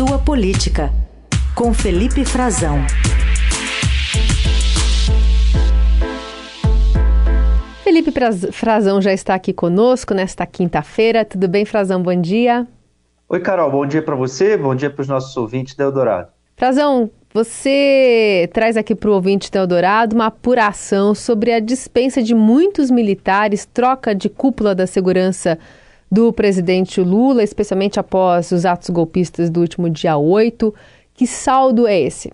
Sua Política, com Felipe Frazão. Felipe Frazão já está aqui conosco nesta quinta-feira. Tudo bem, Frazão? Bom dia. Oi, Carol. Bom dia para você, bom dia para os nossos ouvintes da Eldorado. Frazão, você traz aqui para o ouvinte da Eldorado uma apuração sobre a dispensa de muitos militares, troca de cúpula da segurança do presidente Lula, especialmente após os atos golpistas do último dia 8. Que saldo é esse?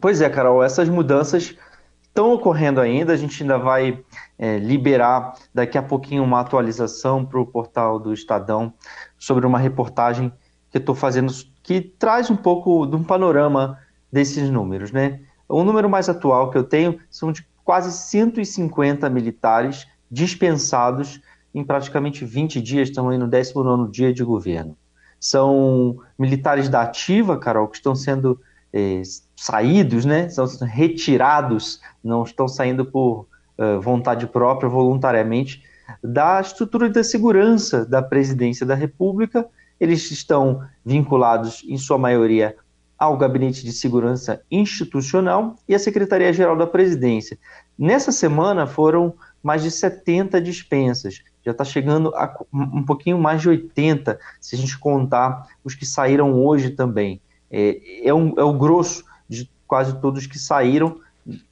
Pois é, Carol, essas mudanças estão ocorrendo ainda. A gente ainda vai é, liberar daqui a pouquinho uma atualização para o portal do Estadão sobre uma reportagem que estou fazendo que traz um pouco de um panorama desses números, né? O número mais atual que eu tenho são de quase 150 militares dispensados em praticamente 20 dias, estamos aí no 19 dia de governo. São militares da ativa, Carol, que estão sendo é, saídos, né? Sendo retirados, não estão saindo por uh, vontade própria, voluntariamente, da estrutura da segurança da presidência da República. Eles estão vinculados, em sua maioria, ao Gabinete de Segurança Institucional e à Secretaria-Geral da Presidência. Nessa semana foram mais de 70 dispensas já está chegando a um pouquinho mais de 80, se a gente contar os que saíram hoje também. É, é, um, é o grosso de quase todos que saíram,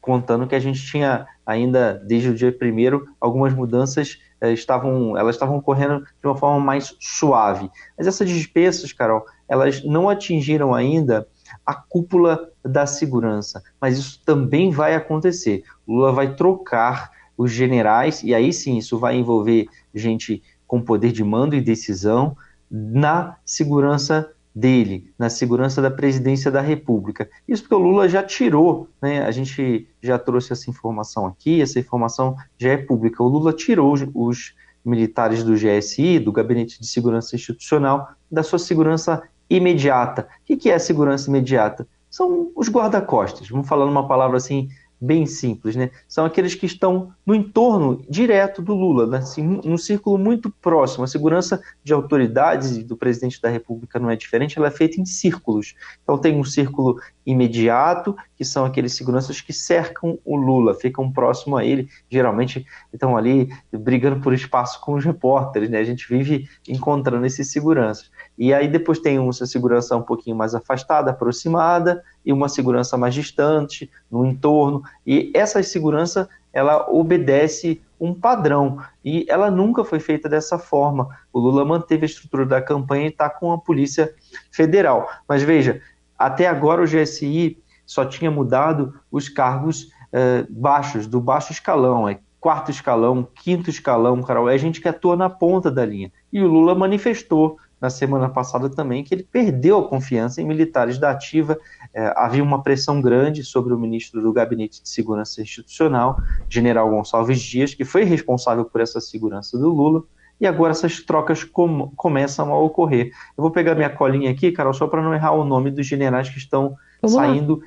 contando que a gente tinha ainda, desde o dia primeiro, algumas mudanças é, estavam, elas estavam ocorrendo de uma forma mais suave. Mas essas dispensas, Carol, elas não atingiram ainda a cúpula da segurança, mas isso também vai acontecer. Lula vai trocar os generais, e aí sim isso vai envolver gente com poder de mando e decisão na segurança dele, na segurança da presidência da República. Isso porque o Lula já tirou, né? A gente já trouxe essa informação aqui, essa informação já é pública. O Lula tirou os, militares do GSI, do Gabinete de Segurança Institucional, da sua segurança imediata. O que é a segurança imediata? São os guarda-costas. Vamos falar uma palavra assim bem simples, né? São aqueles que estão no entorno direto do Lula, né? assim, num círculo muito próximo. A segurança de autoridades e do presidente da República não é diferente, ela é feita em círculos. Então tem um círculo imediato, que são aqueles seguranças que cercam o Lula, ficam próximo a ele, geralmente estão ali brigando por espaço com os repórteres, né? A gente vive encontrando esses seguranças. E aí depois tem uma segurança um pouquinho mais afastada, aproximada, e uma segurança mais distante, no entorno. E essa segurança, ela obedece um padrão, e ela nunca foi feita dessa forma. O Lula manteve a estrutura da campanha e está com a Polícia Federal. Mas veja, até agora o GSI só tinha mudado os cargos eh, baixos, do baixo escalão, é quarto escalão, quinto escalão, Carol, é gente que atua na ponta da linha. E o Lula manifestou na semana passada também que ele perdeu a confiança em militares da ativa. É, havia uma pressão grande sobre o ministro do Gabinete de Segurança Institucional, general Gonçalves Dias, que foi responsável por essa segurança do Lula. E agora essas trocas com, começam a ocorrer. Eu vou pegar minha colinha aqui, Carol, só para não errar o nome dos generais que estão Vamos saindo lá.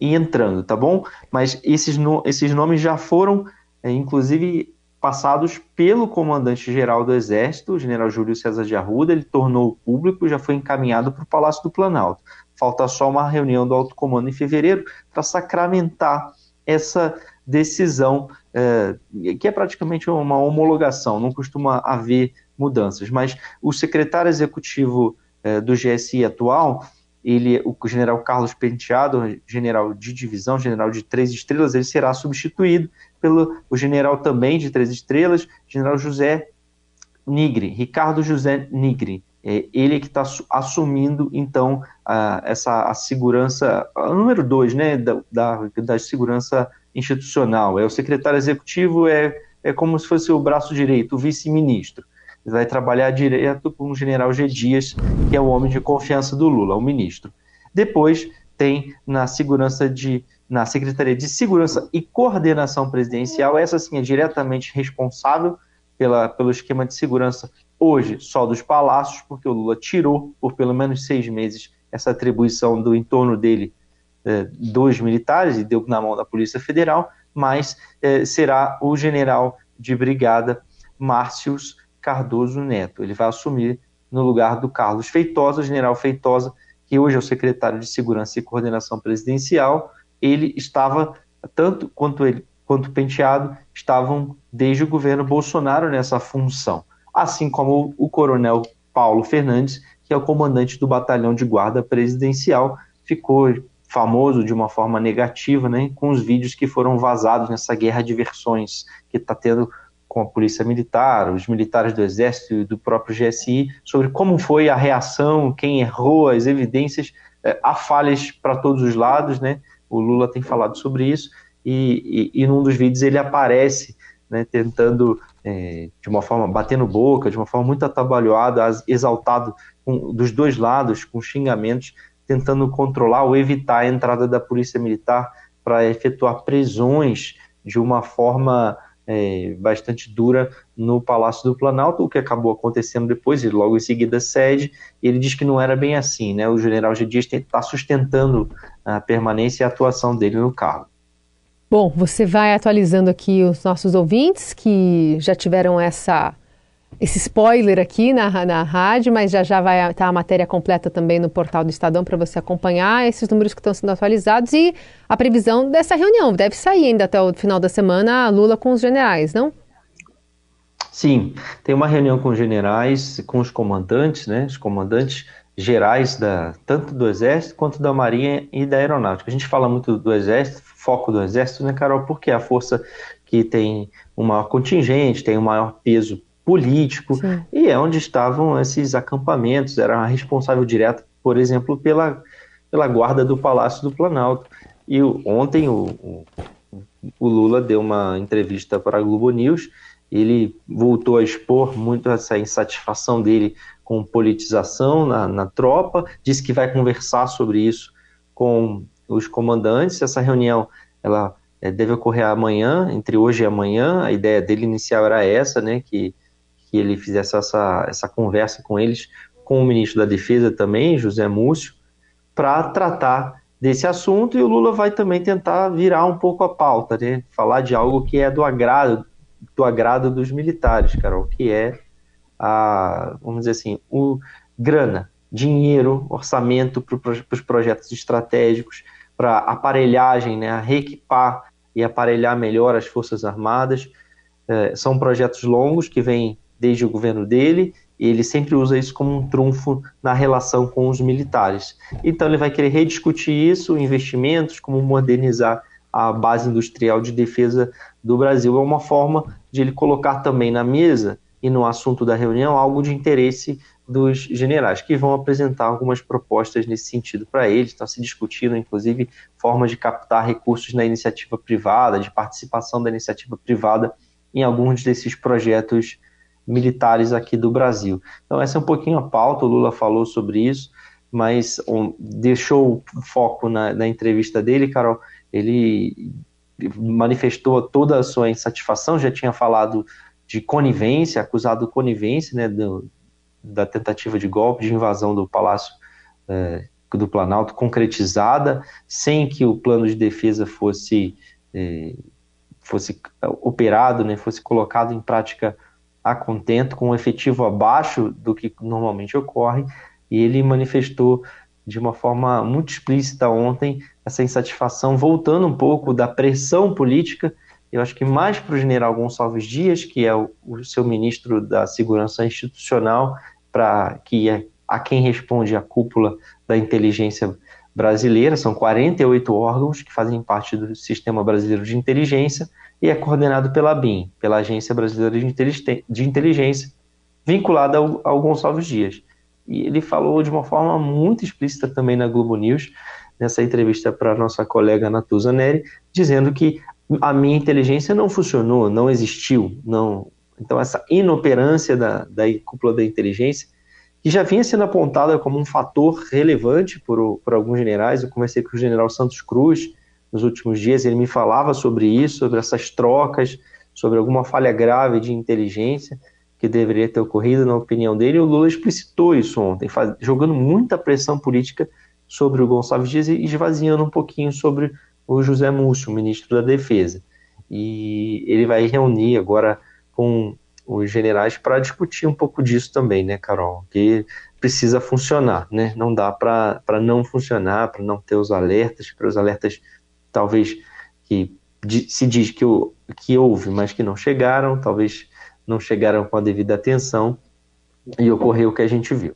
e entrando, tá bom? Mas esses, no, esses nomes já foram, é, inclusive, passados pelo comandante-geral do Exército, o general Júlio César de Arruda, ele tornou público, já foi encaminhado para o Palácio do Planalto. Falta só uma reunião do alto comando em fevereiro para sacramentar essa decisão, é, que é praticamente uma homologação, não costuma haver mudanças. Mas o secretário executivo é, do GSI atual, ele, o general Carlos Penteado, general de divisão, general de três estrelas, ele será substituído pelo o general também de três estrelas, general José Nigri, Ricardo José Nigri. É ele que está assumindo, então, a, essa a segurança, a número dois, né, da, da, da, segurança institucional. É o secretário executivo, é, é como se fosse o braço direito, o vice-ministro. Vai trabalhar direto com o general G. Dias, que é o homem de confiança do Lula, o ministro. Depois tem na segurança de na Secretaria de Segurança e Coordenação Presidencial, essa sim é diretamente responsável pela, pelo esquema de segurança hoje só dos palácios, porque o Lula tirou por pelo menos seis meses essa atribuição do entorno dele eh, dos militares e deu na mão da Polícia Federal, mas eh, será o general de brigada Márcios Cardoso Neto. Ele vai assumir no lugar do Carlos Feitosa, o general Feitosa, que hoje é o secretário de Segurança e Coordenação Presidencial, ele estava, tanto quanto ele quanto Penteado, estavam desde o governo Bolsonaro nessa função. Assim como o coronel Paulo Fernandes, que é o comandante do batalhão de guarda presidencial, ficou famoso de uma forma negativa, né, com os vídeos que foram vazados nessa guerra de versões que está tendo com a polícia militar, os militares do exército e do próprio GSI, sobre como foi a reação, quem errou, as evidências, é, há falhas para todos os lados, né? O Lula tem falado sobre isso e, e, e num dos vídeos ele aparece, né, tentando é, de uma forma batendo boca, de uma forma muito atabalhoada, exaltado com, dos dois lados, com xingamentos, tentando controlar ou evitar a entrada da polícia militar para efetuar prisões de uma forma é, bastante dura no Palácio do Planalto, o que acabou acontecendo depois, e logo em seguida cede, ele diz que não era bem assim, né? O general G. Dias está sustentando a permanência e a atuação dele no cargo. Bom, você vai atualizando aqui os nossos ouvintes que já tiveram essa esse spoiler aqui na, na rádio, mas já já vai estar a matéria completa também no portal do Estadão para você acompanhar esses números que estão sendo atualizados e a previsão dessa reunião. Deve sair ainda até o final da semana a Lula com os generais, não? Sim, tem uma reunião com os generais, com os comandantes, né? Os comandantes gerais da, tanto do Exército quanto da Marinha e da Aeronáutica. A gente fala muito do Exército, foco do Exército, né, Carol? Porque é a força que tem um maior contingente, tem um maior peso político, Sim. e é onde estavam esses acampamentos, era responsável direto, por exemplo, pela, pela guarda do Palácio do Planalto. E ontem o, o, o Lula deu uma entrevista para a Globo News, ele voltou a expor muito essa insatisfação dele com politização na, na tropa, disse que vai conversar sobre isso com os comandantes. Essa reunião ela é, deve ocorrer amanhã, entre hoje e amanhã. A ideia dele inicial era essa, né, que que ele fizesse essa, essa conversa com eles, com o ministro da Defesa também, José Múcio, para tratar desse assunto e o Lula vai também tentar virar um pouco a pauta, né? Falar de algo que é do agrado do agrado dos militares, Carol, que é a, vamos dizer assim, o grana, dinheiro, orçamento para os projetos estratégicos, para aparelhagem, né, reequipar e aparelhar melhor as Forças Armadas. É, são projetos longos que vêm desde o governo dele, e ele sempre usa isso como um trunfo na relação com os militares. Então ele vai querer rediscutir isso, investimentos, como modernizar a base industrial de defesa do Brasil. É uma forma de ele colocar também na mesa e no assunto da reunião algo de interesse dos generais, que vão apresentar algumas propostas nesse sentido para eles. Estão se discutindo, inclusive, formas de captar recursos na iniciativa privada, de participação da iniciativa privada em alguns desses projetos militares aqui do Brasil. Então, essa é um pouquinho a pauta, o Lula falou sobre isso, mas um, deixou o foco na, na, entrevista dele, Carol. Ele manifestou toda a sua insatisfação, já tinha falado de conivência, acusado de conivência, né, do, da tentativa de golpe, de invasão do Palácio é, do Planalto concretizada, sem que o plano de defesa fosse, é, fosse operado, né, fosse colocado em prática a contento, com um efetivo abaixo do que normalmente ocorre, e ele manifestou de uma forma muito explícita ontem essa insatisfação, voltando um pouco da pressão política, eu acho que mais para o general Gonçalves Dias, que é o, o seu ministro da Segurança Institucional, para que é a quem responde a cúpula da inteligência brasileira, são 48 órgãos que fazem parte do Sistema Brasileiro de Inteligência, e é coordenado pela BIM, pela Agência Brasileira de Inteligência, vinculada ao, ao Gonçalves Dias. E ele falou de uma forma muito explícita também na Globo News, nessa entrevista para nossa colega Natuza Neri, dizendo que a minha inteligência não funcionou, não existiu, não. Então essa inoperância da, da cúpula da inteligência, que já vinha sendo apontada como um fator relevante por, por alguns generais, eu conversei com o general Santos Cruz, nos últimos dias, ele me falava sobre isso, sobre essas trocas, sobre alguma falha grave de inteligência que deveria ter ocorrido, na opinião dele. O Lula explicitou isso ontem, faz, jogando muita pressão política sobre o Gonçalves Dias e esvaziando um pouquinho sobre o José Múcio, ministro da Defesa. E ele vai reunir agora com os generais para discutir um pouco disso também, né, Carol? Que precisa funcionar, né? Não dá para não funcionar, para não ter os alertas, para os alertas talvez que se diz que, que houve, mas que não chegaram, talvez não chegaram com a devida atenção e ocorreu o que a gente viu.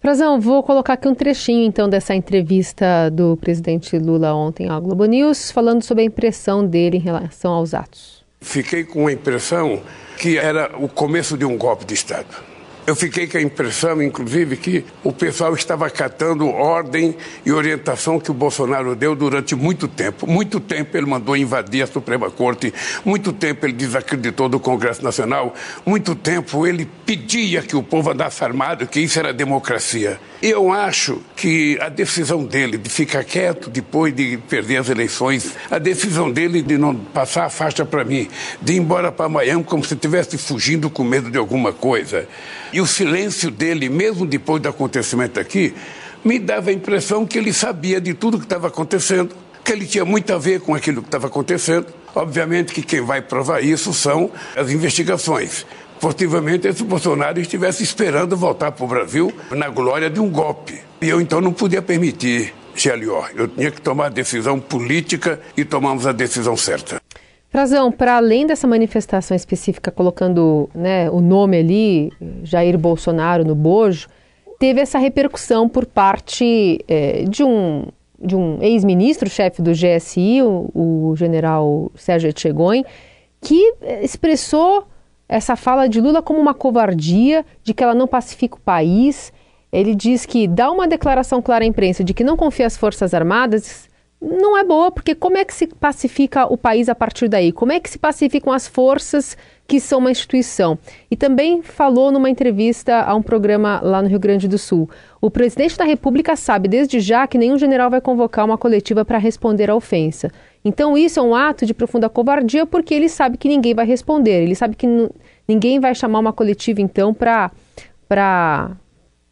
Frazão, vou colocar aqui um trechinho então dessa entrevista do presidente Lula ontem ao Globo News, falando sobre a impressão dele em relação aos atos. Fiquei com a impressão que era o começo de um golpe de Estado. Eu fiquei com a impressão, inclusive, que o pessoal estava acatando ordem e orientação que o Bolsonaro deu durante muito tempo. Muito tempo ele mandou invadir a Suprema Corte, muito tempo ele desacreditou do Congresso Nacional, muito tempo ele pedia que o povo andasse armado, que isso era democracia. Eu acho que a decisão dele de ficar quieto depois de perder as eleições, a decisão dele de não passar a faixa para mim, de ir embora para Miami como se estivesse fugindo com medo de alguma coisa, e o silêncio dele, mesmo depois do acontecimento aqui, me dava a impressão que ele sabia de tudo que estava acontecendo, que ele tinha muito a ver com aquilo que estava acontecendo. Obviamente que quem vai provar isso são as investigações. Possivelmente se o Bolsonaro estivesse esperando voltar para o Brasil na glória de um golpe. E eu então não podia permitir, GLO. Eu tinha que tomar a decisão política e tomamos a decisão certa. Frazão, para além dessa manifestação específica, colocando né, o nome ali, Jair Bolsonaro no bojo, teve essa repercussão por parte é, de um, de um ex-ministro, chefe do GSI, o, o general Sérgio Etchegoin, que é, expressou essa fala de Lula como uma covardia, de que ela não pacifica o país. Ele diz que dá uma declaração clara à imprensa de que não confia as Forças Armadas, não é boa, porque como é que se pacifica o país a partir daí? Como é que se pacificam as forças que são uma instituição? E também falou numa entrevista a um programa lá no Rio Grande do Sul. O presidente da República sabe desde já que nenhum general vai convocar uma coletiva para responder à ofensa. Então isso é um ato de profunda covardia porque ele sabe que ninguém vai responder, ele sabe que ninguém vai chamar uma coletiva então para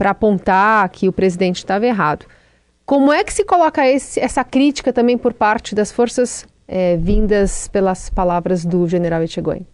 apontar que o presidente estava errado. Como é que se coloca esse, essa crítica também por parte das forças é, vindas pelas palavras do general Etchegoin?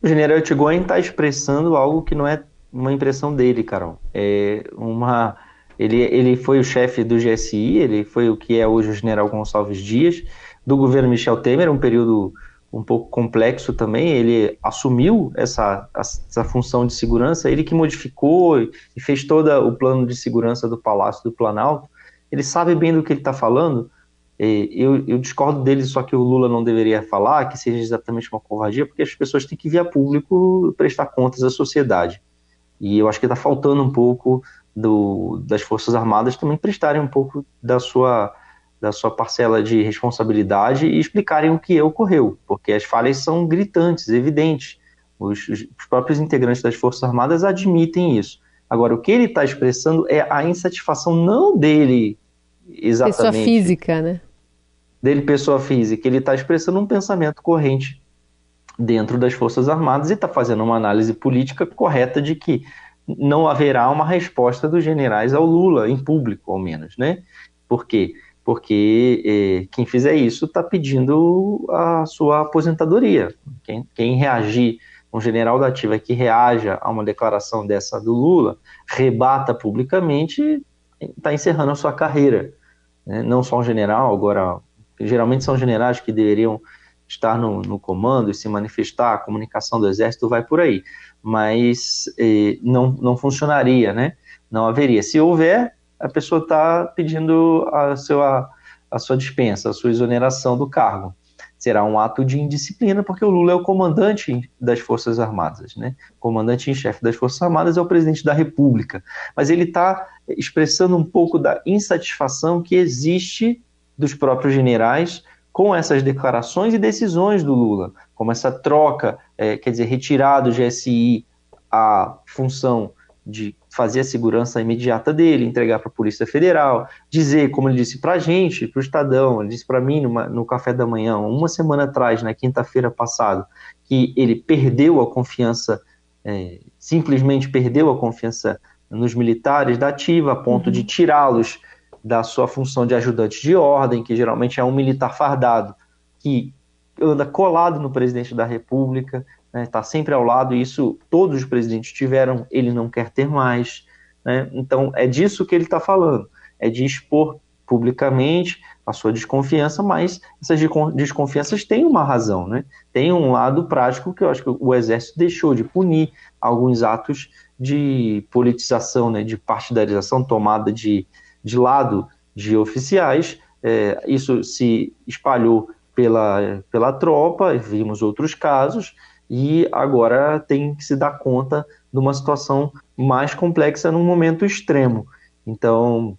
O general Etchegoin está expressando algo que não é uma impressão dele, Carol. É uma ele, ele foi o chefe do GSI, ele foi o que é hoje o general Gonçalves Dias, do governo Michel Temer, um período um pouco complexo também. Ele assumiu essa, essa função de segurança, ele que modificou e fez todo o plano de segurança do Palácio do Planalto. Ele sabe bem do que ele está falando. Eu, eu, discordo dele, só que o Lula não deveria falar, que seja exatamente uma covardia, porque as pessoas têm que vir a público prestar contas à sociedade. E eu acho que está faltando um pouco do, das Forças Armadas também prestarem um pouco da sua, da sua parcela de responsabilidade e explicarem o que ocorreu, porque as falhas são gritantes, evidentes. Os, os próprios integrantes das Forças Armadas admitem isso. Agora, o que ele está expressando é a insatisfação não dele exatamente. Pessoa física, né? Dele, pessoa física. Ele está expressando um pensamento corrente dentro das Forças Armadas e está fazendo uma análise política correta de que não haverá uma resposta dos generais ao Lula, em público, ao menos, né? Por quê? Porque eh, quem fizer isso está pedindo a sua aposentadoria. Quem, quem reagir, um general da ativa que reaja a uma declaração dessa do Lula, rebata publicamente, está encerrando a sua carreira. Né? Não só um general, agora, geralmente são generais que deveriam estar no, no comando e se manifestar, a comunicação do exército vai por aí mas eh, não, não funcionaria, né? Não haveria. Se houver, a pessoa está pedindo a sua, a sua dispensa, a sua exoneração do cargo. Será um ato de indisciplina, porque o Lula é o comandante das Forças Armadas, né? Comandante em chefe das Forças Armadas é o presidente da República. Mas ele está expressando um pouco da insatisfação que existe dos próprios generais com essas declarações e decisões do Lula, como essa troca, é, quer dizer, retirar do GSI a função de fazer a segurança imediata dele, entregar para a Polícia Federal, dizer, como ele disse para a gente, para o Estadão, ele disse para mim numa, no café da manhã, uma semana atrás, na quinta-feira passada, que ele perdeu a confiança, é, simplesmente perdeu a confiança nos militares da ativa, a ponto uhum. de tirá-los da sua função de ajudante de ordem, que geralmente é um militar fardado, que anda colado no presidente da República, está né, tá sempre ao lado, e isso todos os presidentes tiveram, ele não quer ter mais. Né? Então, é disso que ele está falando, é de expor publicamente a sua desconfiança, mas essas desconfianças têm uma razão, né? Tem um lado prático que eu acho que o Exército deixou de punir alguns atos de politização, né, de partidarização, tomada de, de lado de oficiais. É, isso se espalhou pela, pela tropa, vimos outros casos, e agora tem que se dar conta de uma situação mais complexa num momento extremo. Então,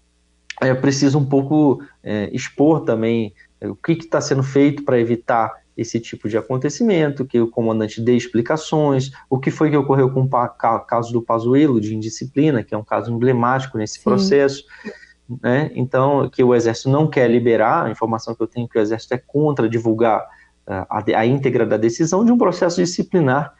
é preciso um pouco é, expor também é, o que está sendo feito para evitar esse tipo de acontecimento, que o comandante dê explicações, o que foi que ocorreu com o caso do Pazuello de indisciplina, que é um caso emblemático nesse Sim. processo, né? Então, que o Exército não quer liberar, a informação que eu tenho é que o Exército é contra divulgar uh, a, a íntegra da decisão de um processo disciplinar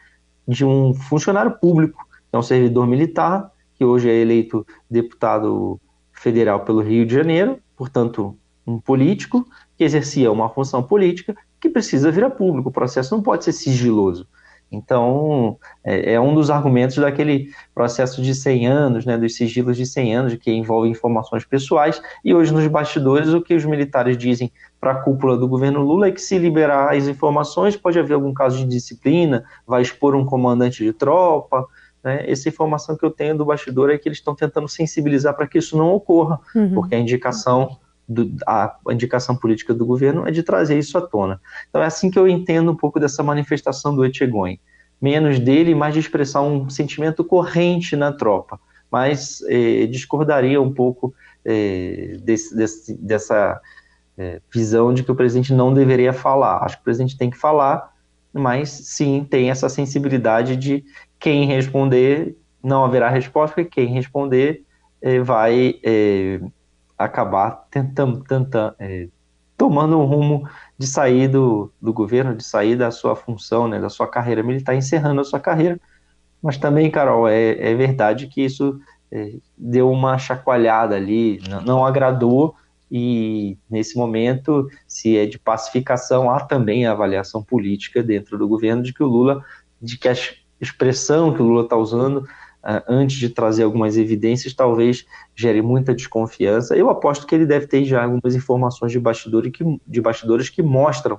de um funcionário público, é um servidor militar, que hoje é eleito deputado federal pelo Rio de Janeiro, portanto, um político que exercia uma função política que precisa vir a público. O processo não pode ser sigiloso. Então, é, é, um dos argumentos daquele processo de 100 anos, né, dos sigilos de 100 anos, que envolve informações pessoais, e hoje nos bastidores o que os militares dizem para a cúpula do governo Lula é que se liberar as informações pode haver algum caso de disciplina, vai expor um comandante de tropa, né, essa informação que eu tenho do bastidor é que eles estão tentando sensibilizar para que isso não ocorra, uhum. porque a indicação do, a indicação política do governo é de trazer isso à tona. Então é assim que eu entendo um pouco dessa manifestação do Etchegoin. Menos dele, mais de expressar um sentimento corrente na tropa. Mas eh, discordaria um pouco eh, desse, desse, dessa eh, visão de que o presidente não deveria falar. Acho que o presidente tem que falar, mas sim tem essa sensibilidade de quem responder não haverá resposta, e quem responder eh, vai eh, acabar tentando, tentando é, tomando um rumo de sair do, do governo, de sair da sua função, né, da sua carreira militar, encerrando a sua carreira. Mas também, Carol, é, é verdade que isso é, deu uma chacoalhada ali, não, não, agradou, e nesse momento, se é de pacificação, há também a avaliação política dentro do governo de que o Lula, de que a expressão que o Lula está usando antes de trazer algumas evidências, talvez gere muita desconfiança. Eu aposto que ele deve ter já algumas informações de, bastidor que, de bastidores que mostram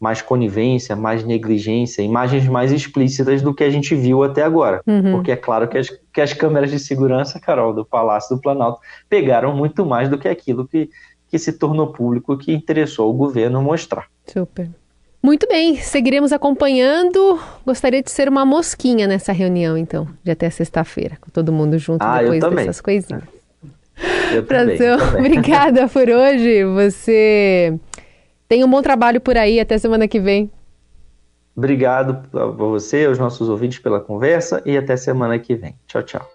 mais conivência, mais negligência, imagens mais explícitas do que a gente viu até agora. Uhum. Porque é claro que as, que as câmeras de segurança, Carol, do Palácio do Planalto, pegaram muito mais do que aquilo que, que se tornou público, que interessou o governo mostrar. Super. Muito bem, seguiremos acompanhando. Gostaria de ser uma mosquinha nessa reunião, então, de até sexta-feira, com todo mundo junto ah, depois dessas coisinhas. Eu também, eu também. obrigada por hoje. Você tem um bom trabalho por aí. Até semana que vem. Obrigado a você, aos nossos ouvintes pela conversa e até semana que vem. Tchau, tchau.